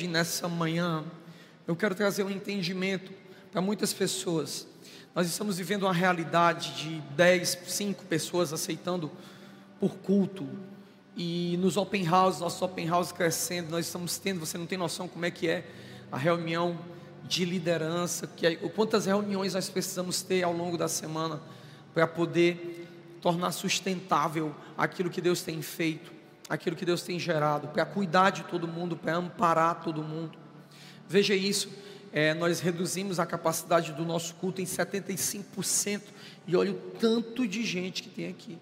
hoje, nessa manhã, eu quero trazer um entendimento para muitas pessoas. Nós estamos vivendo uma realidade de 10, 5 pessoas aceitando por culto. E nos open house, nossos open house crescendo, nós estamos tendo, você não tem noção como é que é a reunião de liderança, que é, quantas reuniões nós precisamos ter ao longo da semana para poder tornar sustentável aquilo que Deus tem feito, aquilo que Deus tem gerado, para cuidar de todo mundo, para amparar todo mundo. Veja isso, é, nós reduzimos a capacidade do nosso culto em 75%, e olha o tanto de gente que tem aqui.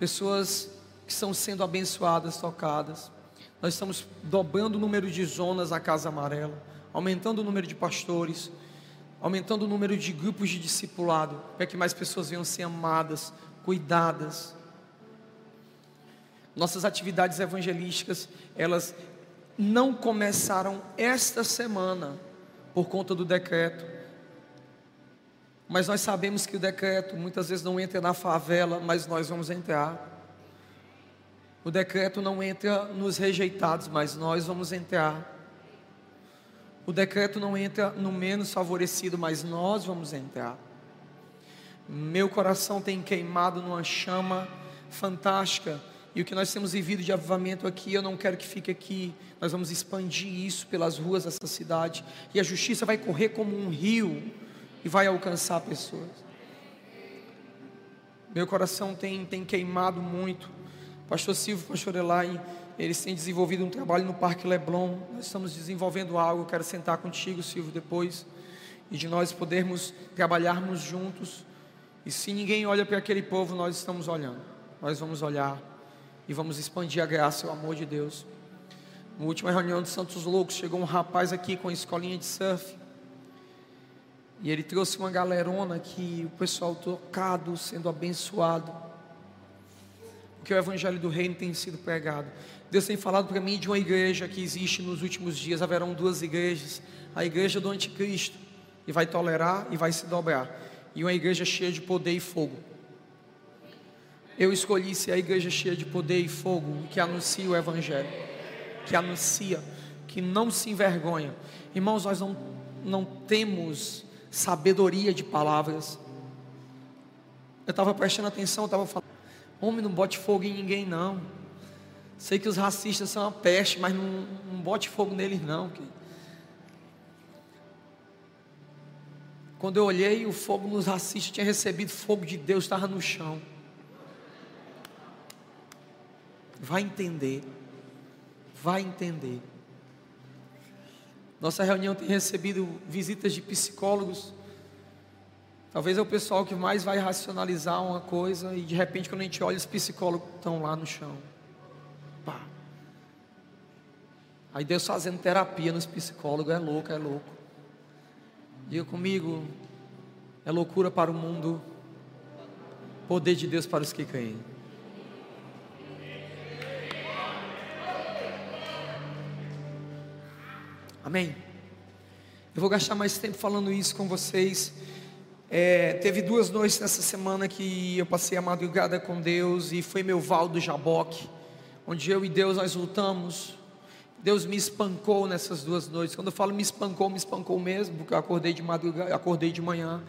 Pessoas que estão sendo abençoadas, tocadas. Nós estamos dobrando o número de zonas na Casa Amarela, aumentando o número de pastores, aumentando o número de grupos de discipulado, para que mais pessoas venham ser amadas, cuidadas. Nossas atividades evangelísticas, elas não começaram esta semana por conta do decreto. Mas nós sabemos que o decreto muitas vezes não entra na favela, mas nós vamos entrar. O decreto não entra nos rejeitados, mas nós vamos entrar. O decreto não entra no menos favorecido, mas nós vamos entrar. Meu coração tem queimado numa chama fantástica. E o que nós temos vivido de avivamento aqui, eu não quero que fique aqui. Nós vamos expandir isso pelas ruas dessa cidade. E a justiça vai correr como um rio e vai alcançar pessoas. Meu coração tem, tem queimado muito Pastor Silvio, Pastor Elai, eles têm desenvolvido um trabalho no Parque Leblon. Nós estamos desenvolvendo algo. Eu quero sentar contigo, Silvio, depois e de nós podermos trabalharmos juntos. E se ninguém olha para aquele povo, nós estamos olhando. Nós vamos olhar e vamos expandir a graça e o amor de Deus. Na última reunião de Santos Loucos, chegou um rapaz aqui com a escolinha de surf. E ele trouxe uma galerona que o pessoal tocado, sendo abençoado que o Evangelho do Reino tem sido pregado. Deus tem falado para mim de uma igreja que existe nos últimos dias. Haverão duas igrejas: a igreja do Anticristo, e vai tolerar e vai se dobrar, e uma igreja cheia de poder e fogo. Eu escolhi ser a igreja cheia de poder e fogo, que anuncia o Evangelho, que anuncia, que não se envergonha. Irmãos, nós não, não temos sabedoria de palavras. Eu estava prestando atenção, estava falando. Homem, não bote fogo em ninguém, não. Sei que os racistas são uma peste, mas não, não bote fogo neles, não. Quando eu olhei, o fogo nos racistas tinha recebido fogo de Deus, estava no chão. Vai entender. Vai entender. Nossa reunião tem recebido visitas de psicólogos Talvez é o pessoal que mais vai racionalizar uma coisa e de repente quando a gente olha os psicólogos estão lá no chão. Pá. Aí Deus fazendo terapia nos psicólogos, é louco, é louco. Diga comigo, é loucura para o mundo, poder de Deus para os que creem. Amém. Eu vou gastar mais tempo falando isso com vocês. É, teve duas noites nessa semana que eu passei a madrugada com Deus e foi meu val do Jaboque, onde eu e Deus nós lutamos. Deus me espancou nessas duas noites. Quando eu falo me espancou, me espancou mesmo, porque eu acordei de madrugada, acordei de manhã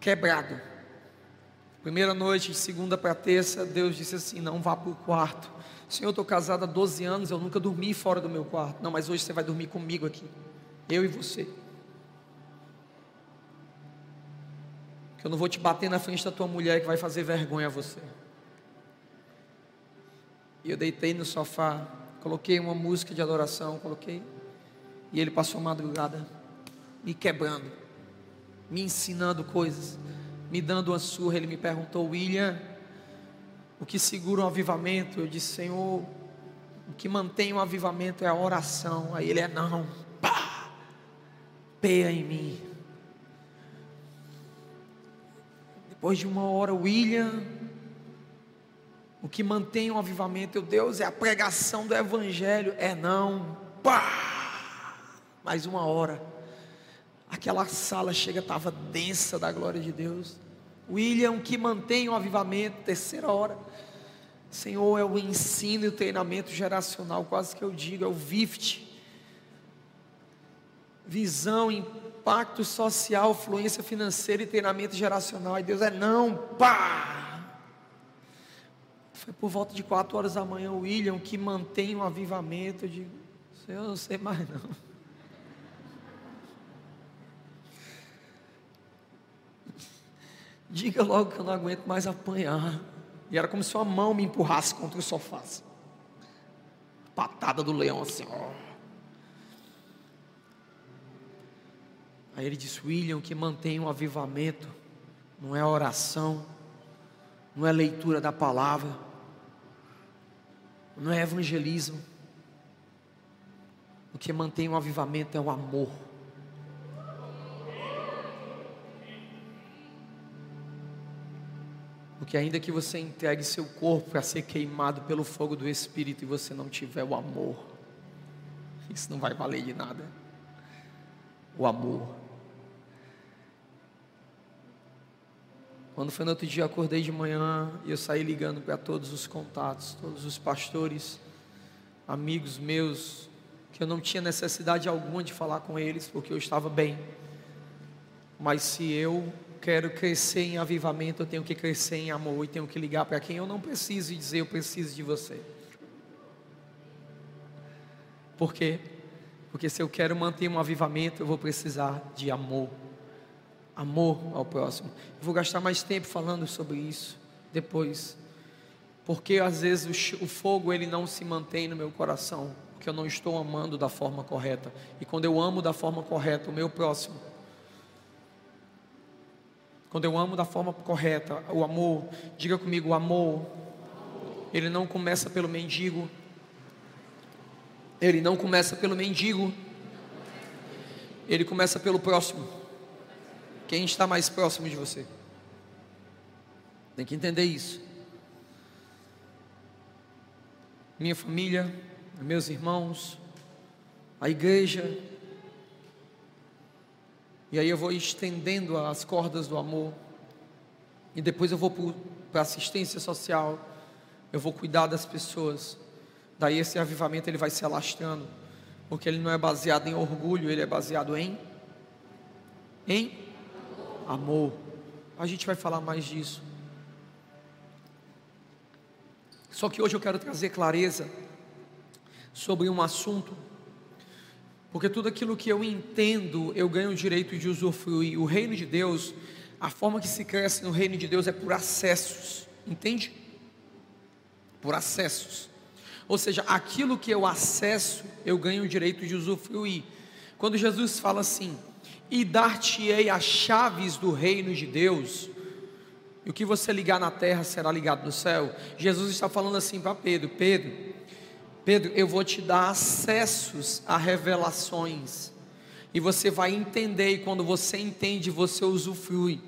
quebrado. Primeira noite, de segunda para terça, Deus disse assim: "Não vá para o quarto". Senhor, eu estou casado há 12 anos, eu nunca dormi fora do meu quarto. Não, mas hoje você vai dormir comigo aqui. Eu e você. que eu não vou te bater na frente da tua mulher que vai fazer vergonha a você. E eu deitei no sofá, coloquei uma música de adoração, coloquei, e ele passou a madrugada me quebrando, me ensinando coisas, me dando uma surra. Ele me perguntou, William, o que segura um avivamento? Eu disse, Senhor, o que mantém um avivamento é a oração. Aí ele é não, pá, peia em mim. Depois de uma hora, William, o que mantém o avivamento, Deus, é a pregação do Evangelho. É não, pá! Mais uma hora. Aquela sala chega, estava densa da glória de Deus. William, que mantém o avivamento, terceira hora. Senhor, é o ensino e o treinamento geracional, quase que eu digo, é o VIFT. Visão, impacto social, fluência financeira e treinamento geracional. E Deus é não, pá! Foi por volta de quatro horas da manhã William que mantém o avivamento. Eu digo, Senhor, eu não sei mais não. Diga logo que eu não aguento mais apanhar. E era como se uma mão me empurrasse contra o sofá. Patada do leão assim, ó. Aí ele disse: William, que mantém um avivamento, não é oração, não é leitura da palavra, não é evangelismo. O que mantém um avivamento é o amor. Porque ainda que você entregue seu corpo para ser queimado pelo fogo do Espírito e você não tiver o amor, isso não vai valer de nada. O amor. Quando foi no outro dia, eu acordei de manhã e eu saí ligando para todos os contatos, todos os pastores, amigos meus, que eu não tinha necessidade alguma de falar com eles, porque eu estava bem. Mas se eu quero crescer em avivamento, eu tenho que crescer em amor e tenho que ligar para quem eu não preciso e dizer eu preciso de você. Por quê? Porque se eu quero manter um avivamento, eu vou precisar de amor. Amor ao próximo. Eu vou gastar mais tempo falando sobre isso depois. Porque às vezes o, fogo ele não se mantém no meu coração, porque eu não estou amando da forma correta. E quando eu amo da forma correta o meu próximo, quando eu amo da forma correta, o amor, diga comigo, o amor, ele não começa pelo mendigo, ele não começa pelo mendigo, ele começa pelo próximo. Quem está mais próximo de você? Tem que entender isso. Minha família, meus irmãos, a igreja, e aí eu vou estendendo as cordas do amor. E depois eu vou para assistência social. Eu vou cuidar das pessoas. Daí esse avivamento ele vai se alastrando, porque ele não é baseado em orgulho, ele é baseado em em amor. A gente vai falar mais disso. Só que hoje eu quero trazer clareza sobre um assunto porque tudo aquilo que eu entendo, eu ganho o direito de usufruir. O reino de Deus, a forma que se cresce no reino de Deus é por acessos, entende? Por acessos. Ou seja, aquilo que eu acesso, eu ganho o direito de usufruir. Quando Jesus fala assim: "E dar-te-ei as chaves do reino de Deus", e o que você ligar na terra será ligado no céu. Jesus está falando assim para Pedro: Pedro, Pedro, eu vou te dar acessos a revelações. E você vai entender, e quando você entende, você usufrui.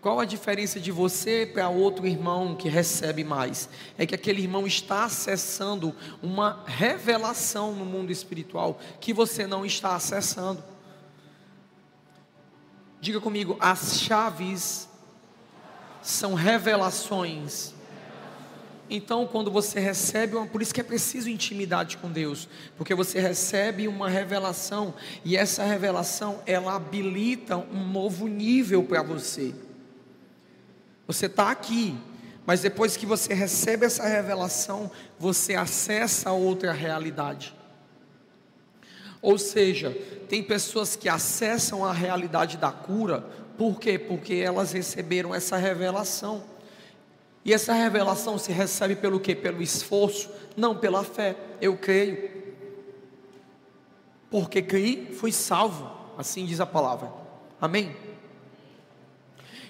Qual a diferença de você para outro irmão que recebe mais? É que aquele irmão está acessando uma revelação no mundo espiritual que você não está acessando. Diga comigo, as chaves são revelações então, quando você recebe uma, por isso que é preciso intimidade com Deus, porque você recebe uma revelação e essa revelação ela habilita um novo nível para você. Você está aqui, mas depois que você recebe essa revelação, você acessa outra realidade. Ou seja, tem pessoas que acessam a realidade da cura, por quê? Porque elas receberam essa revelação. E essa revelação se recebe pelo que? Pelo esforço, não pela fé. Eu creio. Porque criei, fui salvo, assim diz a palavra. Amém?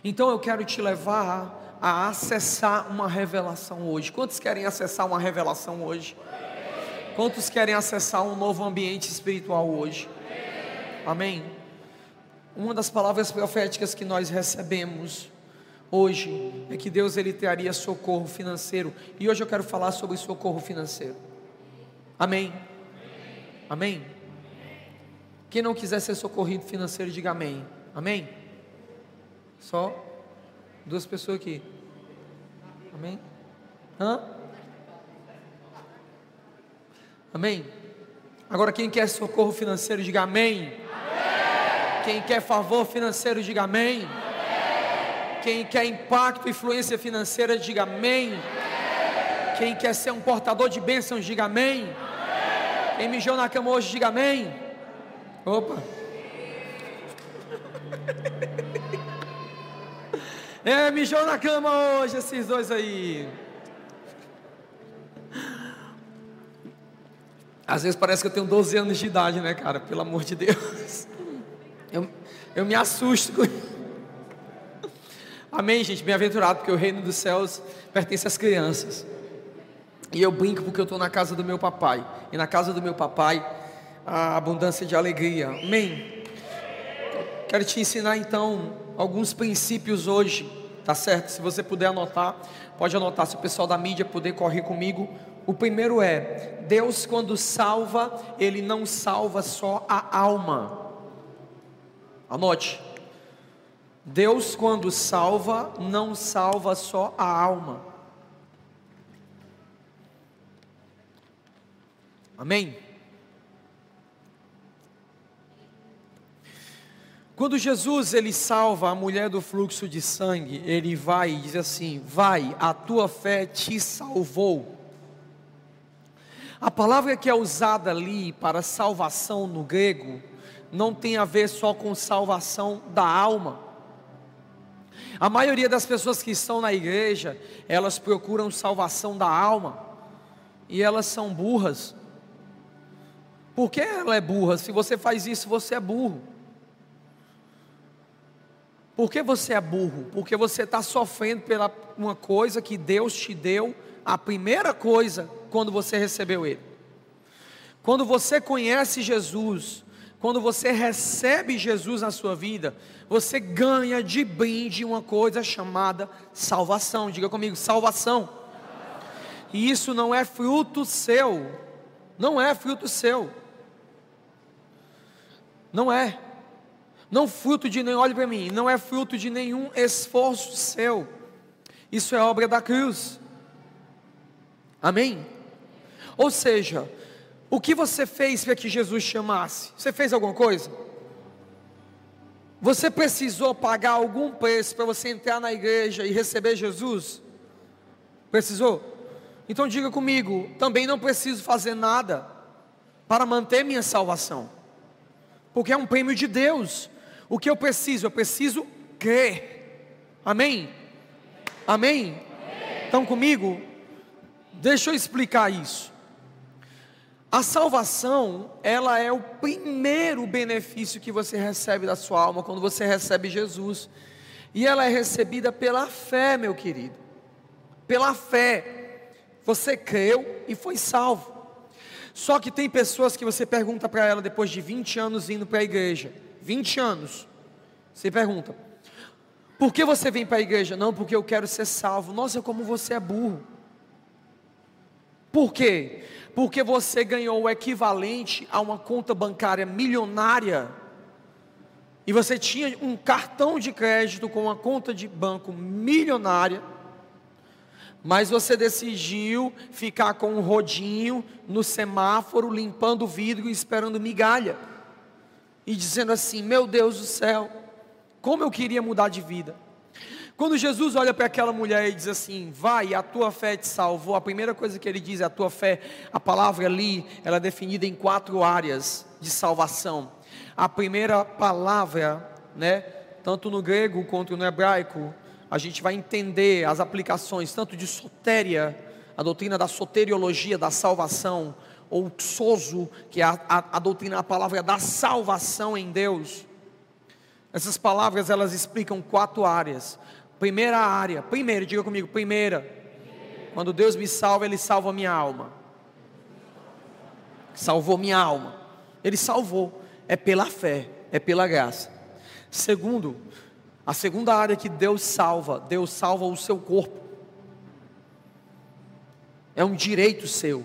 Então eu quero te levar a acessar uma revelação hoje. Quantos querem acessar uma revelação hoje? Quantos querem acessar um novo ambiente espiritual hoje? Amém? Uma das palavras proféticas que nós recebemos hoje é que Deus ele traria socorro financeiro. E hoje eu quero falar sobre socorro financeiro. Amém. Amém. Quem não quiser ser socorrido financeiro, diga amém. Amém. Só duas pessoas aqui. Amém. Hã? Amém? Agora, quem quer socorro financeiro, diga amém. amém. Quem quer favor financeiro, diga amém. amém. Quem quer impacto e influência financeira, diga amém. amém. Quem quer ser um portador de bênçãos, diga amém. Quem mijou na cama hoje, diga amém. Opa. É, mijou na cama hoje, esses dois aí. Às vezes parece que eu tenho 12 anos de idade, né, cara? Pelo amor de Deus. Eu, eu me assusto com Amém, gente? Bem-aventurado, porque o reino dos céus pertence às crianças. E eu brinco porque eu estou na casa do meu papai. E na casa do meu papai, a abundância de alegria. Amém? Quero te ensinar então alguns princípios hoje, tá certo? Se você puder anotar, pode anotar. Se o pessoal da mídia puder correr comigo. O primeiro é: Deus, quando salva, Ele não salva só a alma. Anote. Deus, quando salva, não salva só a alma. Amém? Quando Jesus ele salva a mulher do fluxo de sangue, ele vai e diz assim: Vai, a tua fé te salvou. A palavra que é usada ali para salvação no grego não tem a ver só com salvação da alma. A maioria das pessoas que estão na igreja, elas procuram salvação da alma e elas são burras. Por que ela é burra? Se você faz isso, você é burro. Por que você é burro? Porque você está sofrendo pela uma coisa que Deus te deu, a primeira coisa, quando você recebeu Ele. Quando você conhece Jesus, quando você recebe Jesus na sua vida, você ganha de brinde uma coisa chamada salvação. Diga comigo, salvação. E isso não é fruto seu. Não é fruto seu. Não é. Não fruto de nenhum, olhe para mim, não é fruto de nenhum esforço seu. Isso é obra da cruz. Amém? Ou seja, o que você fez para que Jesus chamasse? Você fez alguma coisa? Você precisou pagar algum preço para você entrar na igreja e receber Jesus? Precisou? Então diga comigo, também não preciso fazer nada para manter minha salvação porque é um prêmio de Deus. O que eu preciso? Eu preciso crer. Amém? Amém? Amém? Estão comigo? Deixa eu explicar isso. A salvação, ela é o primeiro benefício que você recebe da sua alma quando você recebe Jesus. E ela é recebida pela fé, meu querido. Pela fé. Você creu e foi salvo. Só que tem pessoas que você pergunta para ela depois de 20 anos indo para a igreja, 20 anos, você pergunta, por que você vem para a igreja? Não, porque eu quero ser salvo. Nossa, como você é burro. Por quê? Porque você ganhou o equivalente a uma conta bancária milionária e você tinha um cartão de crédito com uma conta de banco milionária mas você decidiu ficar com um rodinho no semáforo, limpando o vidro e esperando migalha. E dizendo assim: Meu Deus do céu, como eu queria mudar de vida. Quando Jesus olha para aquela mulher e diz assim: Vai, a tua fé te salvou. A primeira coisa que ele diz é: A tua fé. A palavra ali, ela é definida em quatro áreas de salvação. A primeira palavra, né, tanto no grego quanto no hebraico, a gente vai entender as aplicações tanto de sotéria, a doutrina da soteriologia, da salvação, ou soso, que é a, a, a doutrina, a palavra da salvação em Deus. Essas palavras elas explicam quatro áreas. Primeira área, primeiro, diga comigo, primeira. Quando Deus me salva, Ele salva minha alma. Salvou minha alma. Ele salvou. É pela fé, é pela graça. Segundo, a segunda área que Deus salva, Deus salva o seu corpo. É um direito seu.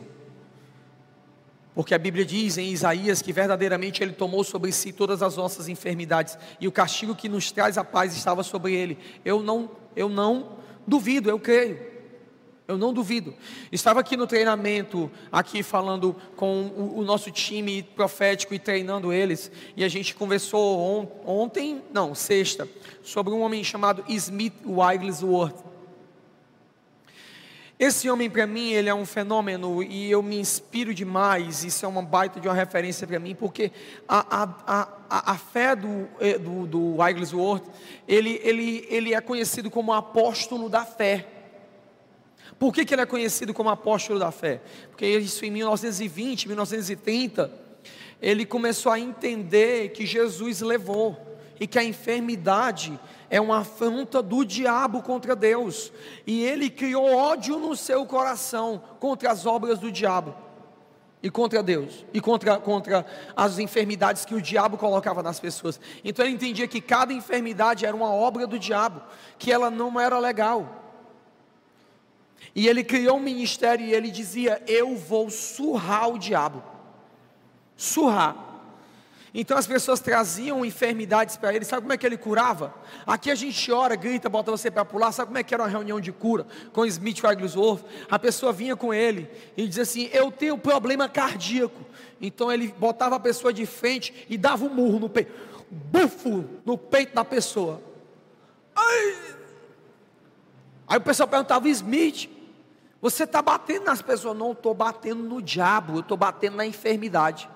Porque a Bíblia diz em Isaías que verdadeiramente Ele tomou sobre si todas as nossas enfermidades e o castigo que nos traz a paz estava sobre Ele. Eu não, eu não duvido, eu creio. Eu não duvido. Estava aqui no treinamento, aqui falando com o, o nosso time profético e treinando eles, e a gente conversou on, ontem, não, sexta, sobre um homem chamado Smith Wigglesworth. Esse homem para mim, ele é um fenômeno e eu me inspiro demais, isso é uma baita de uma referência para mim, porque a, a, a, a fé do, eh, do, do Wigglesworth, ele, ele, ele é conhecido como apóstolo da fé. Por que, que ele é conhecido como apóstolo da fé? Porque isso em 1920, 1930, ele começou a entender que Jesus levou e que a enfermidade é uma afronta do diabo contra Deus, e ele criou ódio no seu coração contra as obras do diabo e contra Deus, e contra, contra as enfermidades que o diabo colocava nas pessoas. Então ele entendia que cada enfermidade era uma obra do diabo, que ela não era legal. E ele criou um ministério e ele dizia: Eu vou surrar o diabo. Surrar. Então as pessoas traziam enfermidades para ele. Sabe como é que ele curava? Aqui a gente ora, grita, bota você para pular. Sabe como é que era uma reunião de cura com Smith Wigglesworth? A pessoa vinha com ele e dizia assim: Eu tenho problema cardíaco. Então ele botava a pessoa de frente e dava um murro no peito, bufo no peito da pessoa. Ai! Aí o pessoal perguntava: Smith, você está batendo nas pessoas? Não, estou batendo no diabo, eu estou batendo na enfermidade.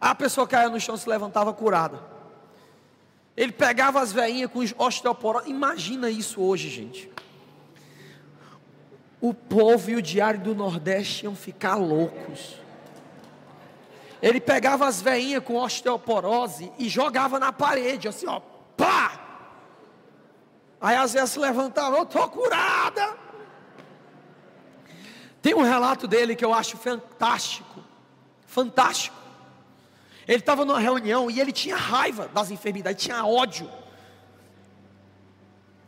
A pessoa caía no chão, se levantava curada. Ele pegava as veinhas com osteoporose. Imagina isso hoje, gente. O povo e o diário do Nordeste iam ficar loucos. Ele pegava as veinhas com osteoporose e jogava na parede, assim, ó, pá! Aí às vezes se levantava, eu estou curada. Tem um relato dele que eu acho fantástico. Fantástico. Ele estava numa reunião e ele tinha raiva das enfermidades, tinha ódio.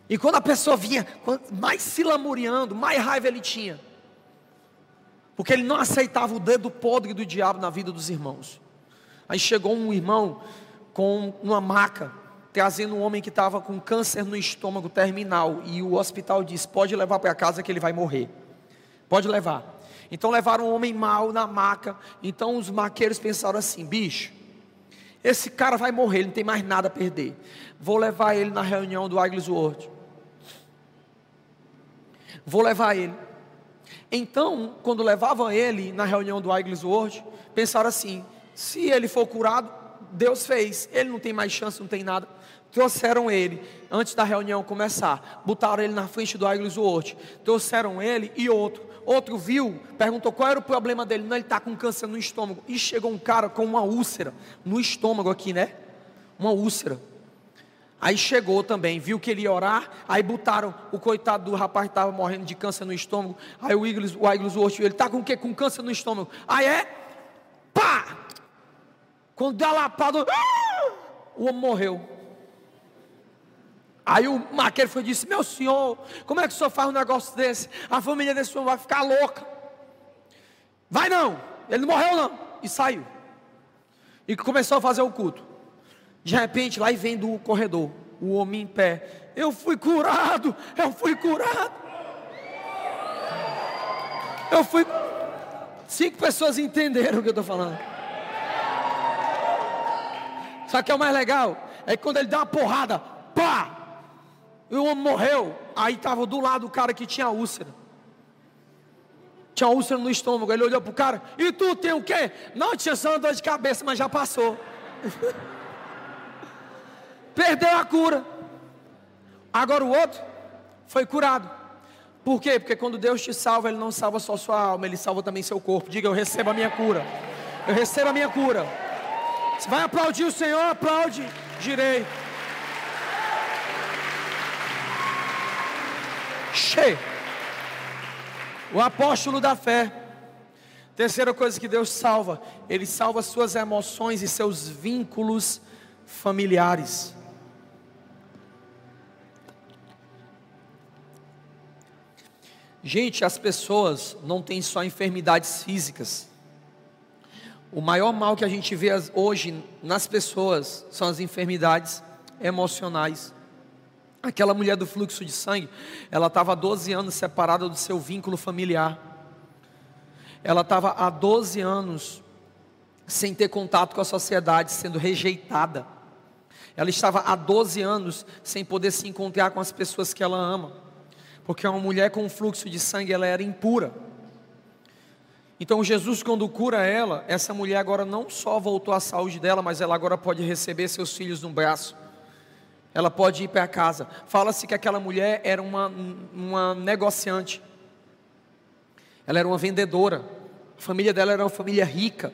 E quando a pessoa vinha, mais se lamuriando, mais raiva ele tinha. Porque ele não aceitava o dedo podre do diabo na vida dos irmãos. Aí chegou um irmão com uma maca, trazendo um homem que estava com câncer no estômago terminal. E o hospital disse: pode levar para casa que ele vai morrer. Pode levar. Então levaram um homem mau na maca. Então os maqueiros pensaram assim: bicho, esse cara vai morrer, ele não tem mais nada a perder. Vou levar ele na reunião do Wigglesworth. Vou levar ele. Então, quando levavam ele na reunião do Wigglesworth, pensaram assim: se ele for curado, Deus fez, ele não tem mais chance, não tem nada. Trouxeram ele, antes da reunião começar, botaram ele na frente do Wigglesworth, trouxeram ele e outro. Outro viu, perguntou qual era o problema dele. Não, ele está com câncer no estômago. E chegou um cara com uma úlcera no estômago aqui, né? Uma úlcera. Aí chegou também, viu que ele ia orar, aí botaram o coitado do rapaz que estava morrendo de câncer no estômago. Aí o Iglis, o Iglis ele está com o quê? Com câncer no estômago. Aí é, pá! Quando deu a lapada, ah! o homem morreu. Aí o maqueiro foi e disse: Meu senhor, como é que o senhor faz um negócio desse? A família desse senhor vai ficar louca. Vai não, ele não morreu não. E saiu. E começou a fazer o culto. De repente, lá vem do corredor, o homem em pé. Eu fui curado, eu fui curado. Eu fui. Cinco pessoas entenderam o que eu estou falando. O que é o mais legal? É que quando ele dá uma porrada, pá! E o homem morreu. Aí estava do lado o cara que tinha úlcera. Tinha úlcera no estômago. Ele olhou para o cara: E tu tem o quê? Não, tinha só uma dor de cabeça, mas já passou. Perdeu a cura. Agora o outro foi curado. Por quê? Porque quando Deus te salva, Ele não salva só sua alma, Ele salva também seu corpo. Diga: Eu recebo a minha cura. Eu recebo a minha cura. Você vai aplaudir o Senhor? Aplaude direito. O apóstolo da fé. Terceira coisa que Deus salva, Ele salva suas emoções e seus vínculos familiares. Gente, as pessoas não têm só enfermidades físicas. O maior mal que a gente vê hoje nas pessoas são as enfermidades emocionais. Aquela mulher do fluxo de sangue, ela estava há 12 anos separada do seu vínculo familiar. Ela estava há 12 anos sem ter contato com a sociedade, sendo rejeitada. Ela estava há 12 anos sem poder se encontrar com as pessoas que ela ama, porque uma mulher com fluxo de sangue ela era impura. Então Jesus quando cura ela, essa mulher agora não só voltou à saúde dela, mas ela agora pode receber seus filhos no braço ela pode ir para casa. Fala-se que aquela mulher era uma, uma negociante, ela era uma vendedora, a família dela era uma família rica,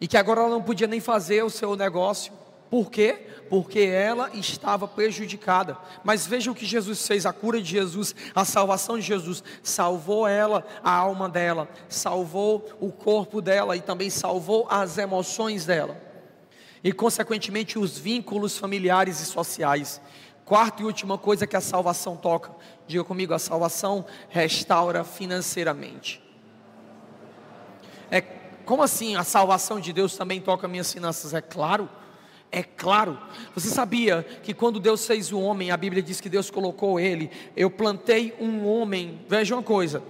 e que agora ela não podia nem fazer o seu negócio, por quê? Porque ela estava prejudicada. Mas veja o que Jesus fez: a cura de Jesus, a salvação de Jesus, salvou ela, a alma dela, salvou o corpo dela e também salvou as emoções dela e, consequentemente, os vínculos familiares e sociais. Quarta e última coisa que a salvação toca, diga comigo: a salvação restaura financeiramente. É como assim a salvação de Deus também toca minhas finanças? É claro. É claro, você sabia que quando Deus fez o homem, a Bíblia diz que Deus colocou ele. Eu plantei um homem, veja uma coisa,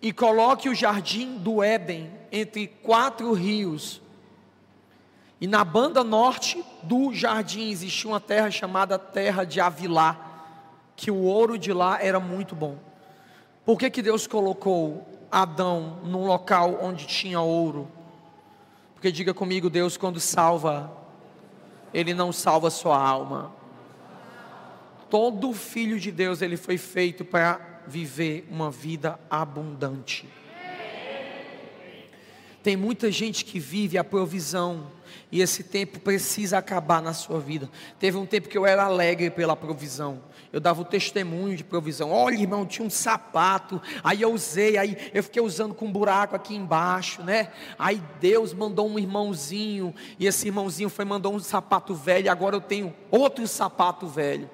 e coloque o jardim do Éden entre quatro rios, e na banda norte do jardim existia uma terra chamada Terra de Avilá, que o ouro de lá era muito bom. Por que, que Deus colocou Adão num local onde tinha ouro? Porque diga comigo, Deus quando salva, Ele não salva sua alma. Todo filho de Deus, ele foi feito para viver uma vida abundante. Tem muita gente que vive a provisão, e esse tempo precisa acabar na sua vida. Teve um tempo que eu era alegre pela provisão. Eu dava o testemunho de provisão. Olha, irmão, tinha um sapato. Aí eu usei, aí eu fiquei usando com um buraco aqui embaixo, né? Aí Deus mandou um irmãozinho, e esse irmãozinho foi mandou um sapato velho, agora eu tenho outro sapato velho.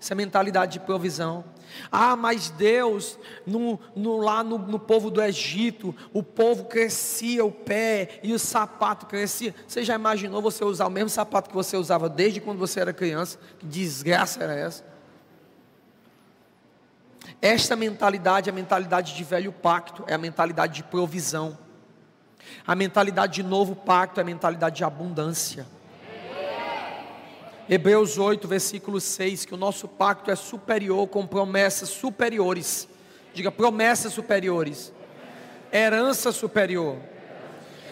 Essa é mentalidade de provisão. Ah, mas Deus, no, no, lá no, no, povo do Egito, o povo crescia o pé e o sapato crescia. Você já imaginou você usar o mesmo sapato que você usava desde quando você era criança? Que desgraça era essa? Esta mentalidade é a mentalidade de velho pacto, é a mentalidade de provisão. A mentalidade de novo pacto é a mentalidade de abundância. Hebreus 8, versículo 6, que o nosso pacto é superior com promessas superiores. Diga promessas superiores. Herança superior.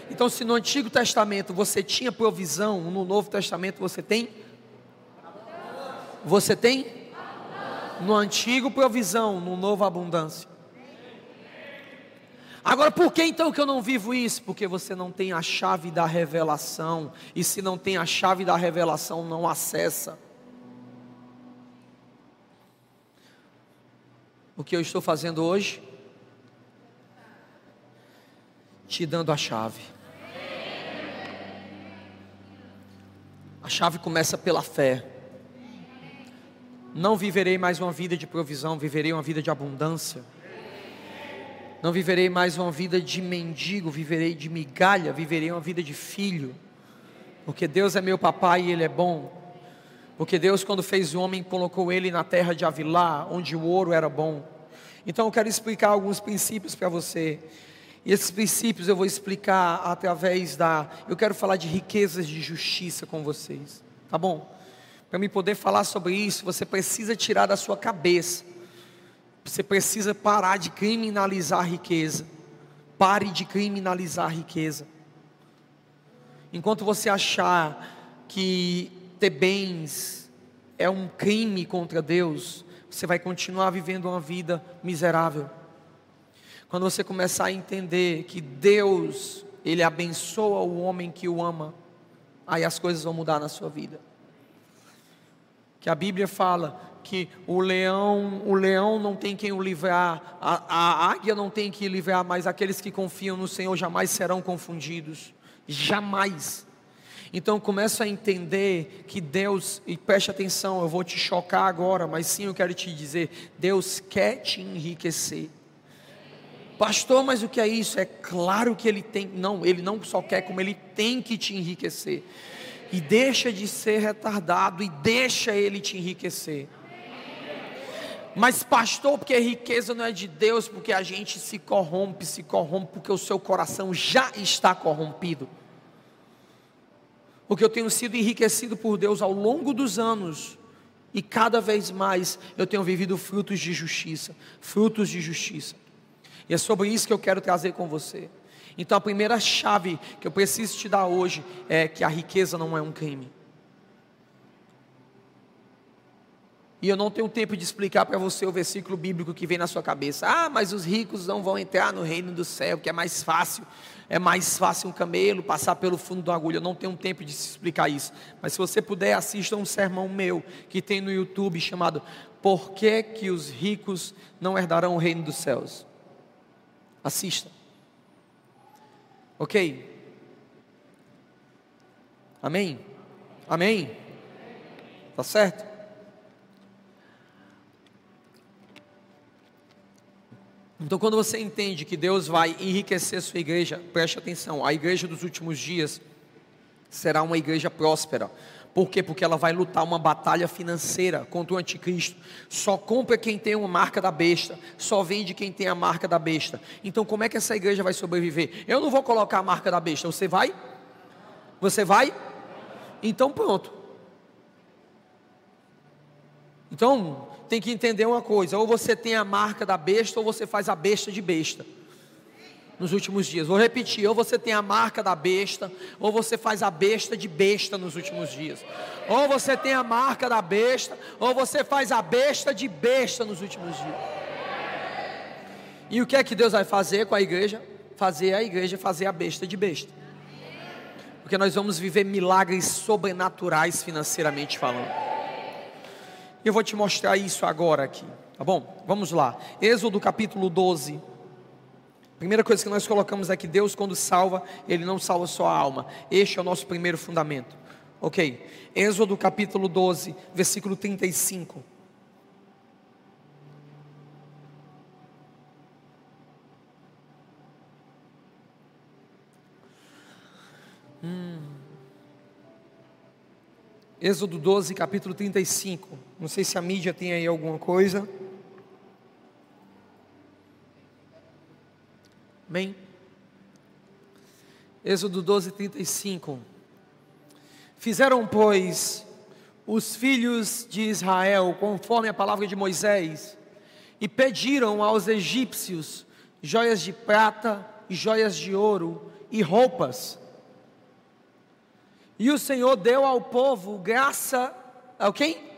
Então, se no Antigo Testamento você tinha provisão, no Novo Testamento você tem? Você tem? No Antigo provisão, no Novo abundância. Agora, por que então que eu não vivo isso? Porque você não tem a chave da revelação, e se não tem a chave da revelação, não acessa. O que eu estou fazendo hoje? Te dando a chave. A chave começa pela fé. Não viverei mais uma vida de provisão, viverei uma vida de abundância. Não viverei mais uma vida de mendigo, viverei de migalha, viverei uma vida de filho. Porque Deus é meu papai e Ele é bom. Porque Deus, quando fez o homem, colocou ele na terra de Avilá, onde o ouro era bom. Então eu quero explicar alguns princípios para você. E esses princípios eu vou explicar através da. Eu quero falar de riquezas de justiça com vocês. Tá bom? Para me poder falar sobre isso, você precisa tirar da sua cabeça você precisa parar de criminalizar a riqueza. Pare de criminalizar a riqueza. Enquanto você achar que ter bens é um crime contra Deus, você vai continuar vivendo uma vida miserável. Quando você começar a entender que Deus, Ele abençoa o homem que o ama, aí as coisas vão mudar na sua vida. Que a Bíblia fala que o leão, o leão não tem quem o livrar, a, a águia não tem que livrar, mas aqueles que confiam no Senhor jamais serão confundidos. Jamais. Então começa a entender que Deus, e preste atenção, eu vou te chocar agora, mas sim eu quero te dizer, Deus quer te enriquecer. Pastor, mas o que é isso? É claro que ele tem, não, ele não só quer, como ele tem que te enriquecer. E deixa de ser retardado e deixa ele te enriquecer. Mas, pastor, porque riqueza não é de Deus, porque a gente se corrompe, se corrompe, porque o seu coração já está corrompido. Porque eu tenho sido enriquecido por Deus ao longo dos anos, e cada vez mais eu tenho vivido frutos de justiça frutos de justiça. E é sobre isso que eu quero trazer com você. Então, a primeira chave que eu preciso te dar hoje é que a riqueza não é um crime. E eu não tenho tempo de explicar para você o versículo bíblico que vem na sua cabeça. Ah, mas os ricos não vão entrar no reino do céu, que é mais fácil. É mais fácil um camelo passar pelo fundo da agulha. Eu não tenho tempo de explicar isso. Mas se você puder, assista um sermão meu que tem no YouTube chamado Por que, que os ricos não herdarão o reino dos céus? Assista. Ok? Amém? Amém? Tá certo? Então, quando você entende que Deus vai enriquecer sua igreja, preste atenção: a igreja dos últimos dias será uma igreja próspera. Por quê? Porque ela vai lutar uma batalha financeira contra o anticristo. Só compra quem tem uma marca da besta, só vende quem tem a marca da besta. Então, como é que essa igreja vai sobreviver? Eu não vou colocar a marca da besta, você vai? Você vai? Então, pronto. Então, tem que entender uma coisa: ou você tem a marca da besta, ou você faz a besta de besta. Nos últimos dias, vou repetir: ou você tem a marca da besta, ou você faz a besta de besta nos últimos dias. Ou você tem a marca da besta, ou você faz a besta de besta nos últimos dias. E o que é que Deus vai fazer com a igreja? Fazer a igreja fazer a besta de besta. Porque nós vamos viver milagres sobrenaturais financeiramente falando. Eu vou te mostrar isso agora aqui, tá bom? Vamos lá. Êxodo capítulo 12. Primeira coisa que nós colocamos aqui, Deus quando salva, Ele não salva só a alma. Este é o nosso primeiro fundamento. Ok. Êxodo capítulo 12, versículo 35. Hum. Êxodo 12, capítulo 35. Não sei se a mídia tem aí alguma coisa. Amém? Êxodo 12, 35. Fizeram, pois, os filhos de Israel, conforme a palavra de Moisés, e pediram aos egípcios joias de prata e joias de ouro e roupas e o Senhor deu ao povo graça, ao quem?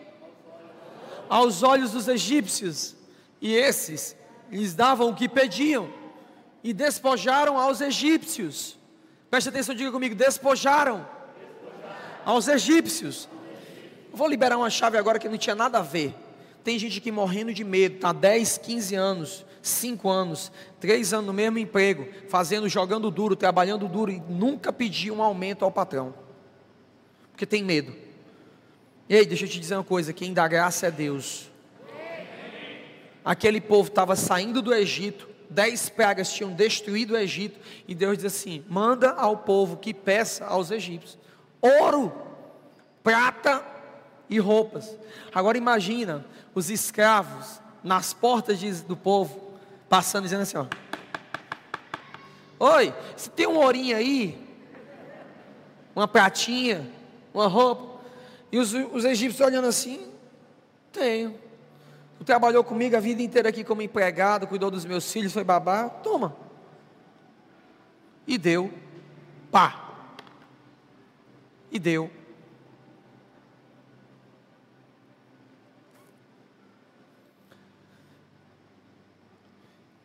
Aos olhos dos egípcios. E esses lhes davam o que pediam. E despojaram aos egípcios. Preste atenção, diga comigo: despojaram, despojaram. aos egípcios. Vou liberar uma chave agora que não tinha nada a ver. Tem gente que morrendo de medo, está 10, 15 anos, 5 anos, 3 anos no mesmo emprego, fazendo, jogando duro, trabalhando duro e nunca pediu um aumento ao patrão porque tem medo. Ei, deixa eu te dizer uma coisa: quem dá graça é Deus. Aquele povo estava saindo do Egito, dez pragas tinham destruído o Egito, e Deus diz assim: manda ao povo que peça aos egípcios ouro, prata e roupas. Agora imagina os escravos nas portas de, do povo, passando dizendo assim: ó, Oi, se tem um ourinho aí, uma pratinha, uma roupa. E os, os egípcios olhando assim, tenho. Tu trabalhou comigo a vida inteira aqui como empregado, cuidou dos meus filhos, foi babá, toma. E deu, pá. E deu.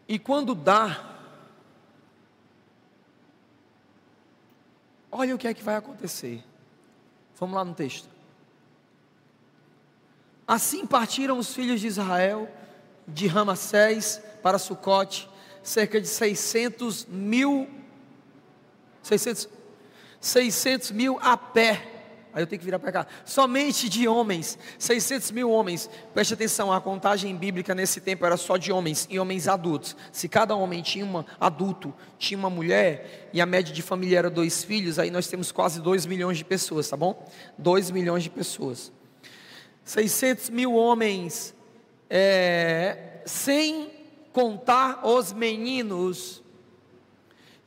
E quando dá, olha o que é que vai acontecer. Vamos lá no texto. Assim partiram os filhos de Israel de Ramassés para Sucote, cerca de 600 mil, 600, 600 mil a pé, Aí eu tenho que virar para cá. Somente de homens, 600 mil homens. Preste atenção, a contagem bíblica nesse tempo era só de homens e homens adultos. Se cada homem tinha um adulto, tinha uma mulher e a média de família era dois filhos, aí nós temos quase 2 milhões de pessoas, tá bom? 2 milhões de pessoas. 600 mil homens, é, sem contar os meninos.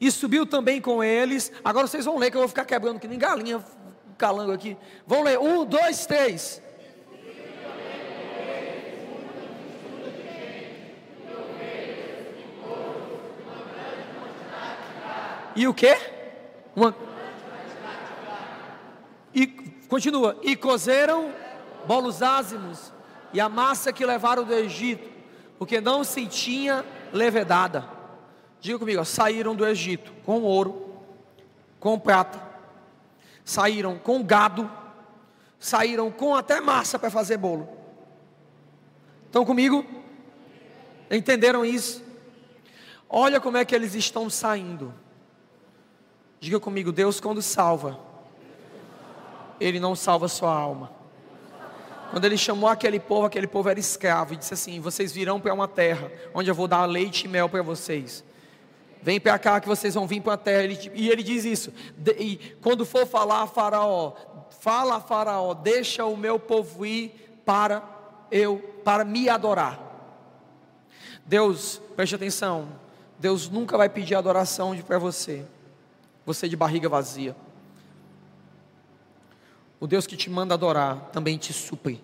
E subiu também com eles. Agora vocês vão ler que eu vou ficar quebrando que nem galinha calango aqui. Vamos ler. Um, dois, três. E o que? Uma... E continua. E cozeram bolos ázimos e a massa que levaram do Egito, porque não se tinha levedada. Diga comigo, ó, saíram do Egito com ouro, com prata, saíram com gado, saíram com até massa para fazer bolo. Estão comigo? Entenderam isso? Olha como é que eles estão saindo. Diga comigo, Deus quando salva, Ele não salva sua alma. Quando Ele chamou aquele povo, aquele povo era escravo e disse assim: Vocês virão para uma terra onde eu vou dar leite e mel para vocês. Vem para cá que vocês vão vir para a terra. Ele, e ele diz isso. De, e quando for falar a Faraó, fala a Faraó, deixa o meu povo ir para eu, para me adorar. Deus, preste atenção. Deus nunca vai pedir adoração para você. Você de barriga vazia. O Deus que te manda adorar também te supre.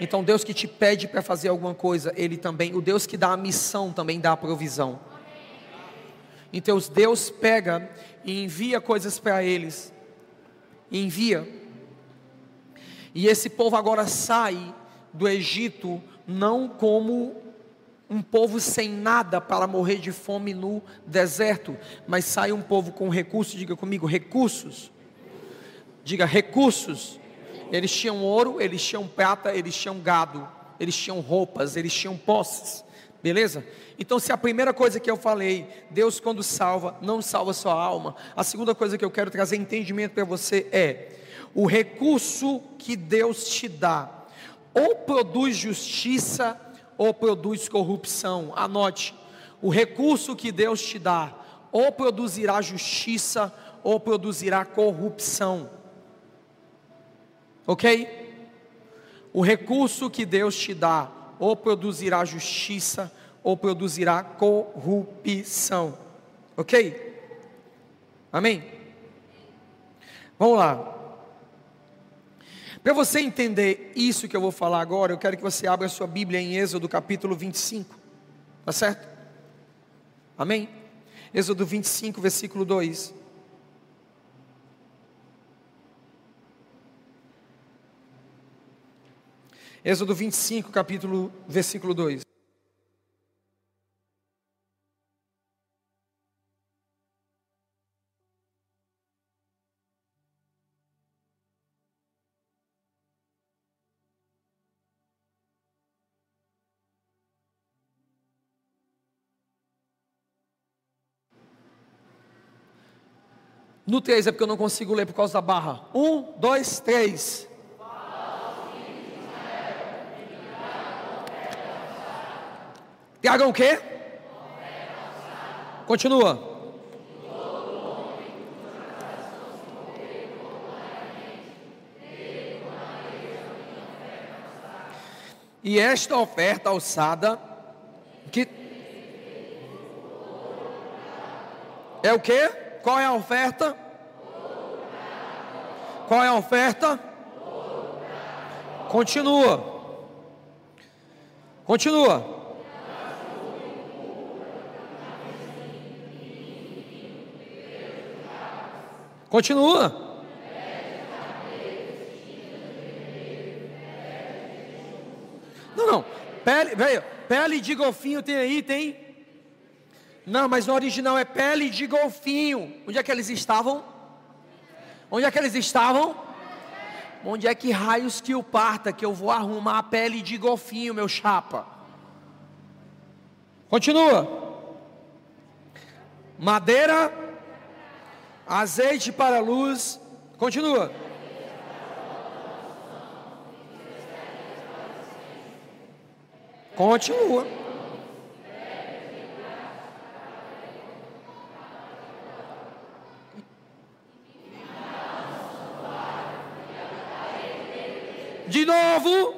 Então, Deus que te pede para fazer alguma coisa, Ele também, o Deus que dá a missão também dá a provisão. Então, Deus pega e envia coisas para eles, envia. E esse povo agora sai do Egito não como um povo sem nada para morrer de fome no deserto, mas sai um povo com recursos, diga comigo, recursos. Diga recursos eles tinham ouro, eles tinham prata, eles tinham gado, eles tinham roupas, eles tinham posses. Beleza? Então, se a primeira coisa que eu falei, Deus quando salva, não salva sua alma. A segunda coisa que eu quero trazer entendimento para você é: o recurso que Deus te dá, ou produz justiça, ou produz corrupção. Anote: o recurso que Deus te dá, ou produzirá justiça, ou produzirá corrupção. Ok? O recurso que Deus te dá ou produzirá justiça ou produzirá corrupção. Ok? Amém? Vamos lá. Para você entender isso que eu vou falar agora, eu quero que você abra a sua Bíblia em Êxodo capítulo 25. Tá certo? Amém? Êxodo 25, versículo 2. Êxodo 25, capítulo, versículo 2. No 3 é porque eu não consigo ler por causa da barra. 1, 2, 3. Tiagão o quê? Continua. E esta oferta alçada, que é o quê? Qual é a oferta? Qual é a oferta? Continua. Continua. Continua. Não, não. Pele, velho, pele de golfinho tem aí, tem? Não, mas no original é pele de golfinho. Onde é que eles estavam? Onde é que eles estavam? Onde é que raios que o parta que eu vou arrumar a pele de golfinho, meu chapa? Continua. Madeira azeite para a luz, Continua. Continua. De novo.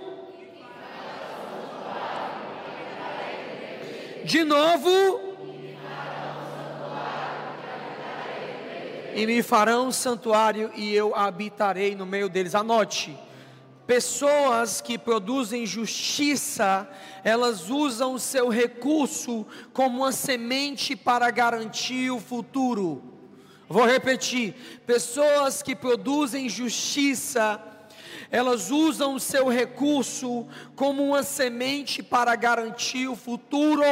De novo. E me farão um santuário e eu habitarei no meio deles. Anote. Pessoas que produzem justiça, elas usam o seu recurso como uma semente para garantir o futuro. Vou repetir: pessoas que produzem justiça, elas usam o seu recurso como uma semente para garantir o futuro.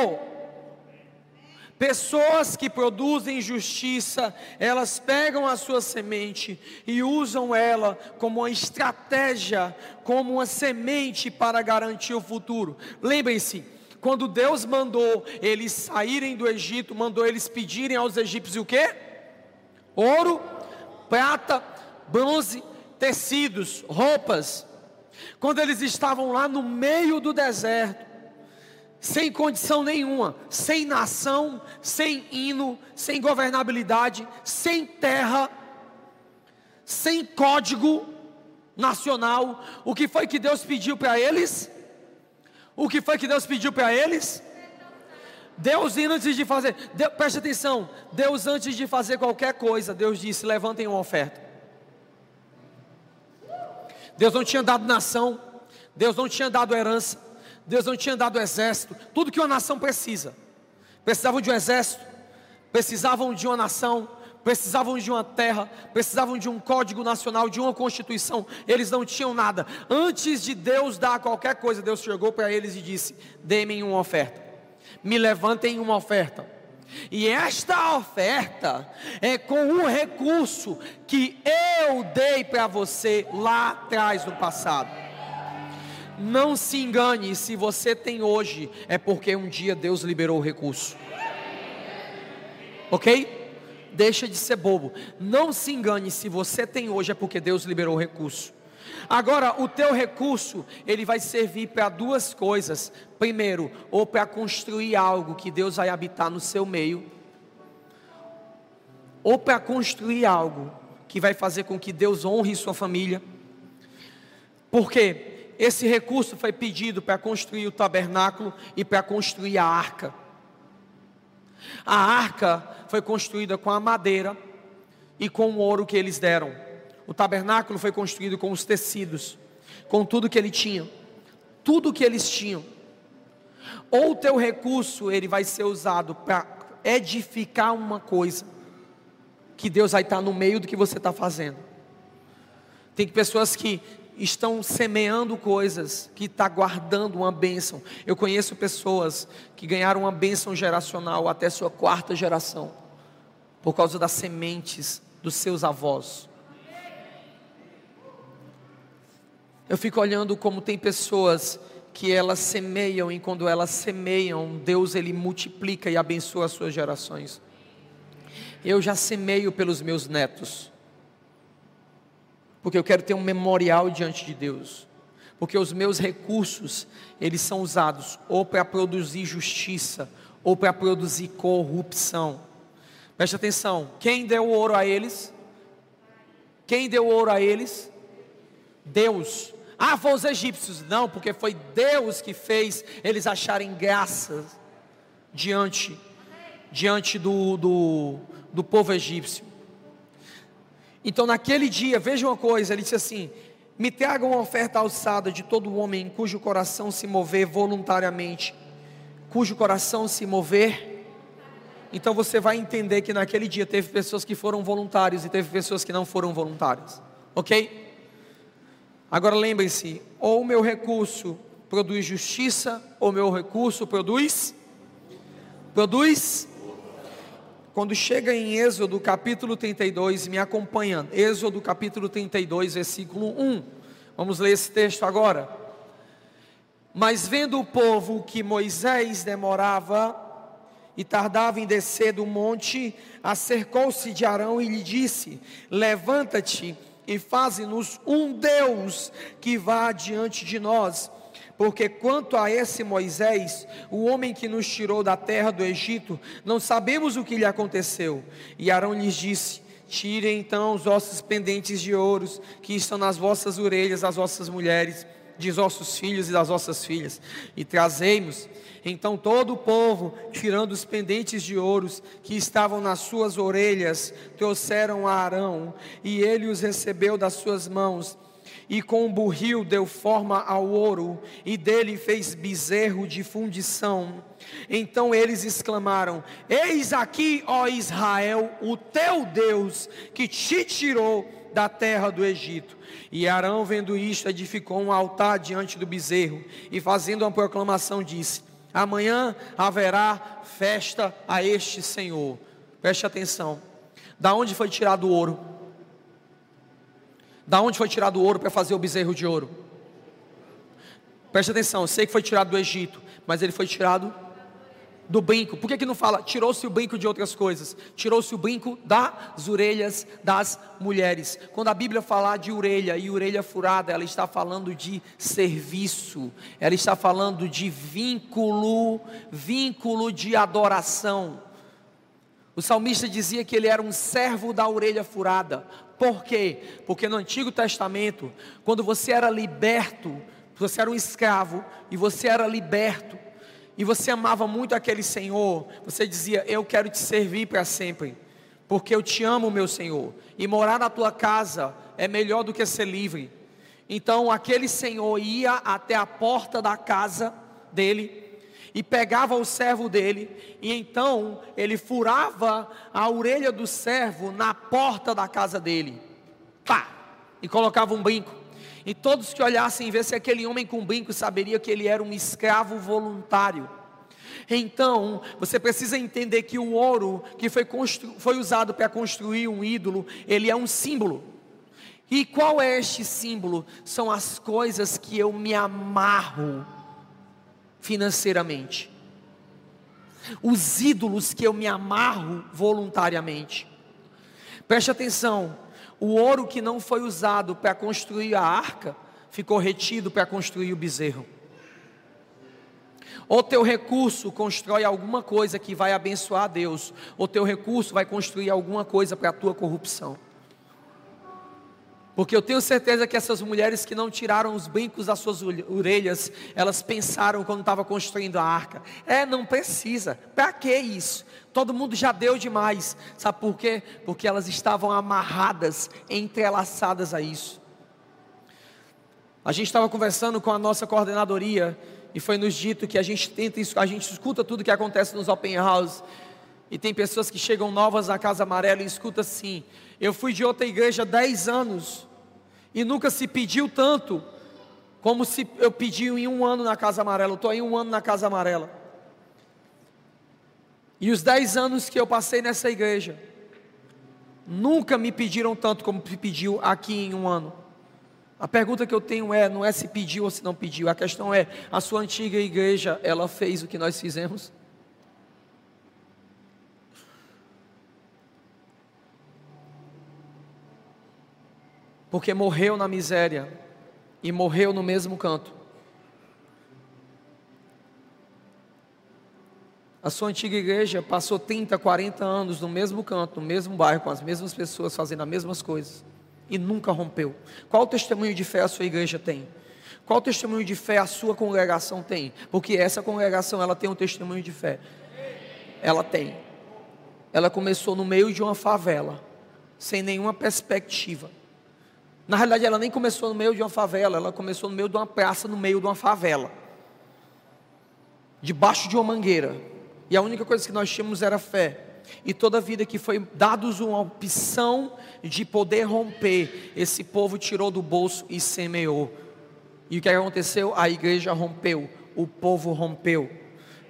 Pessoas que produzem justiça, elas pegam a sua semente e usam ela como uma estratégia, como uma semente para garantir o futuro. Lembrem-se, quando Deus mandou eles saírem do Egito, mandou eles pedirem aos egípcios o quê? Ouro, prata, bronze, tecidos, roupas. Quando eles estavam lá no meio do deserto, sem condição nenhuma, sem nação, sem hino, sem governabilidade, sem terra, sem código nacional. O que foi que Deus pediu para eles? O que foi que Deus pediu para eles? Deus antes de fazer, Deus, preste atenção, Deus antes de fazer qualquer coisa, Deus disse: levantem uma oferta. Deus não tinha dado nação, Deus não tinha dado herança, Deus não tinha dado exército, tudo que uma nação precisa. Precisavam de um exército, precisavam de uma nação, precisavam de uma terra, precisavam de um código nacional, de uma constituição. Eles não tinham nada. Antes de Deus dar qualquer coisa, Deus chegou para eles e disse: Dêem uma oferta, me levantem uma oferta. E esta oferta é com um recurso que eu dei para você lá atrás no passado. Não se engane, se você tem hoje, é porque um dia Deus liberou o recurso. Ok? Deixa de ser bobo. Não se engane, se você tem hoje, é porque Deus liberou o recurso. Agora, o teu recurso, ele vai servir para duas coisas. Primeiro, ou para construir algo que Deus vai habitar no seu meio, ou para construir algo que vai fazer com que Deus honre sua família. Por quê? Esse recurso foi pedido para construir o tabernáculo e para construir a arca. A arca foi construída com a madeira e com o ouro que eles deram. O tabernáculo foi construído com os tecidos, com tudo que ele tinha, tudo que eles tinham. Ou o teu recurso ele vai ser usado para edificar uma coisa que Deus vai estar no meio do que você está fazendo. Tem pessoas que estão semeando coisas que está guardando uma bênção. Eu conheço pessoas que ganharam uma bênção geracional até sua quarta geração, por causa das sementes dos seus avós. Eu fico olhando como tem pessoas que elas semeiam e quando elas semeiam, Deus ele multiplica e abençoa as suas gerações. Eu já semeio pelos meus netos porque eu quero ter um memorial diante de Deus. Porque os meus recursos, eles são usados ou para produzir justiça, ou para produzir corrupção. Preste atenção, quem deu ouro a eles? Quem deu ouro a eles? Deus. Ah, foi os egípcios. Não, porque foi Deus que fez eles acharem graças diante, diante do, do, do povo egípcio. Então, naquele dia, veja uma coisa: ele disse assim: Me tragam uma oferta alçada de todo homem cujo coração se mover voluntariamente, cujo coração se mover. Então você vai entender que naquele dia teve pessoas que foram voluntários e teve pessoas que não foram voluntárias, ok? Agora lembrem-se: ou o meu recurso produz justiça, ou meu recurso produz produz quando chega em Êxodo capítulo 32, me acompanha, Êxodo capítulo 32, versículo 1. Vamos ler esse texto agora. Mas vendo o povo que Moisés demorava e tardava em descer do monte, acercou-se de Arão e lhe disse: Levanta-te e faze-nos um Deus que vá diante de nós. Porque quanto a esse Moisés, o homem que nos tirou da terra do Egito, não sabemos o que lhe aconteceu. E Arão lhes disse: Tirem então os ossos pendentes de ouros que estão nas vossas orelhas, as vossas mulheres, dos vossos filhos e das vossas filhas, e trazei-nos. Então todo o povo, tirando os pendentes de ouros que estavam nas suas orelhas, trouxeram a Arão, e ele os recebeu das suas mãos e com um burril deu forma ao ouro, e dele fez bezerro de fundição. Então eles exclamaram: Eis aqui, ó Israel, o teu Deus, que te tirou da terra do Egito. E Arão, vendo isto, edificou um altar diante do bezerro, e fazendo uma proclamação, disse: Amanhã haverá festa a este Senhor. Preste atenção. Da onde foi tirado o ouro? Da onde foi tirado o ouro para fazer o bezerro de ouro? Preste atenção, eu sei que foi tirado do Egito, mas ele foi tirado do brinco. Por que, que não fala? Tirou-se o brinco de outras coisas. Tirou-se o brinco das orelhas das mulheres. Quando a Bíblia falar de orelha e orelha furada, ela está falando de serviço. Ela está falando de vínculo, vínculo de adoração. O salmista dizia que ele era um servo da orelha furada. Por quê? Porque no Antigo Testamento, quando você era liberto, você era um escravo e você era liberto, e você amava muito aquele Senhor, você dizia: Eu quero te servir para sempre, porque eu te amo, meu Senhor, e morar na tua casa é melhor do que ser livre. Então aquele Senhor ia até a porta da casa dele, e pegava o servo dele, e então ele furava a orelha do servo na porta da casa dele, pá, e colocava um brinco. E todos que olhassem e vissem aquele homem com brinco saberiam que ele era um escravo voluntário. Então, você precisa entender que o ouro que foi, foi usado para construir um ídolo, ele é um símbolo. E qual é este símbolo? São as coisas que eu me amarro financeiramente. Os ídolos que eu me amarro voluntariamente. Preste atenção: o ouro que não foi usado para construir a arca ficou retido para construir o bezerro. O teu recurso constrói alguma coisa que vai abençoar a Deus, o teu recurso vai construir alguma coisa para a tua corrupção. Porque eu tenho certeza que essas mulheres que não tiraram os brincos das suas orelhas, elas pensaram quando estava construindo a arca: é, não precisa, para que isso? Todo mundo já deu demais. Sabe por quê? Porque elas estavam amarradas, entrelaçadas a isso. A gente estava conversando com a nossa coordenadoria e foi nos dito que a gente tenta, a gente escuta tudo que acontece nos open house. E tem pessoas que chegam novas na Casa Amarela e escuta assim: eu fui de outra igreja há 10 anos e nunca se pediu tanto como se eu pedi em um ano na Casa Amarela. Eu estou em um ano na Casa Amarela. E os 10 anos que eu passei nessa igreja, nunca me pediram tanto como se pediu aqui em um ano. A pergunta que eu tenho é, não é se pediu ou se não pediu, a questão é, a sua antiga igreja, ela fez o que nós fizemos? Porque morreu na miséria e morreu no mesmo canto. A sua antiga igreja passou 30, 40 anos no mesmo canto, no mesmo bairro, com as mesmas pessoas, fazendo as mesmas coisas e nunca rompeu. Qual testemunho de fé a sua igreja tem? Qual testemunho de fé a sua congregação tem? Porque essa congregação ela tem um testemunho de fé. Ela tem. Ela começou no meio de uma favela, sem nenhuma perspectiva. Na realidade, ela nem começou no meio de uma favela, ela começou no meio de uma praça, no meio de uma favela, debaixo de uma mangueira. E a única coisa que nós tínhamos era fé. E toda vida que foi dados uma opção de poder romper, esse povo tirou do bolso e semeou. E o que aconteceu? A igreja rompeu, o povo rompeu.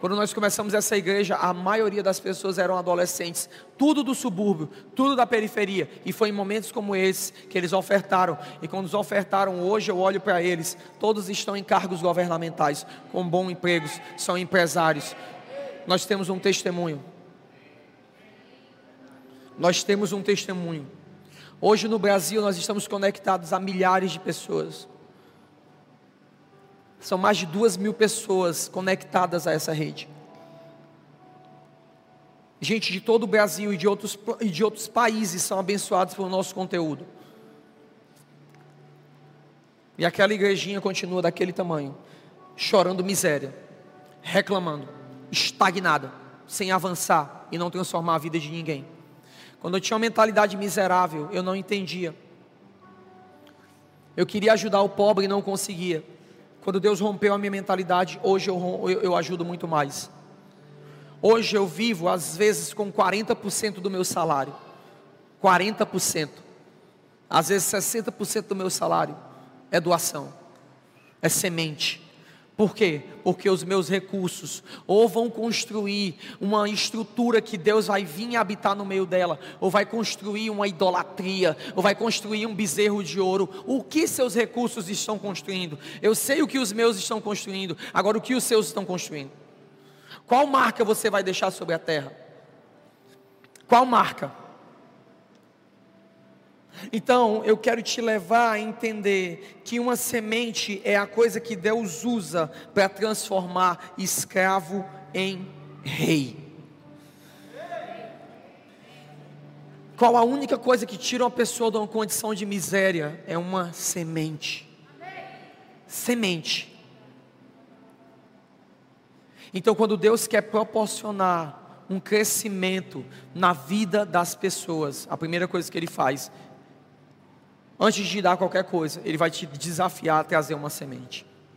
Quando nós começamos essa igreja, a maioria das pessoas eram adolescentes, tudo do subúrbio, tudo da periferia, e foi em momentos como esse que eles ofertaram. E quando eles ofertaram, hoje eu olho para eles, todos estão em cargos governamentais, com bons empregos, são empresários. Nós temos um testemunho. Nós temos um testemunho. Hoje no Brasil nós estamos conectados a milhares de pessoas. São mais de duas mil pessoas conectadas a essa rede. Gente de todo o Brasil e de outros, e de outros países são abençoados pelo nosso conteúdo. E aquela igrejinha continua daquele tamanho, chorando miséria, reclamando, estagnada, sem avançar e não transformar a vida de ninguém. Quando eu tinha uma mentalidade miserável, eu não entendia. Eu queria ajudar o pobre e não conseguia. Quando Deus rompeu a minha mentalidade, hoje eu, eu, eu ajudo muito mais. Hoje eu vivo, às vezes, com 40% do meu salário. 40%. Às vezes 60% do meu salário é doação, é semente. Por quê? Porque os meus recursos ou vão construir uma estrutura que Deus vai vir habitar no meio dela, ou vai construir uma idolatria, ou vai construir um bezerro de ouro. O que seus recursos estão construindo? Eu sei o que os meus estão construindo, agora o que os seus estão construindo? Qual marca você vai deixar sobre a terra? Qual marca? Então, eu quero te levar a entender que uma semente é a coisa que Deus usa para transformar escravo em rei. Qual a única coisa que tira uma pessoa de uma condição de miséria? É uma semente. Semente. Então, quando Deus quer proporcionar um crescimento na vida das pessoas, a primeira coisa que Ele faz Antes de dar qualquer coisa, Ele vai te desafiar a trazer uma semente.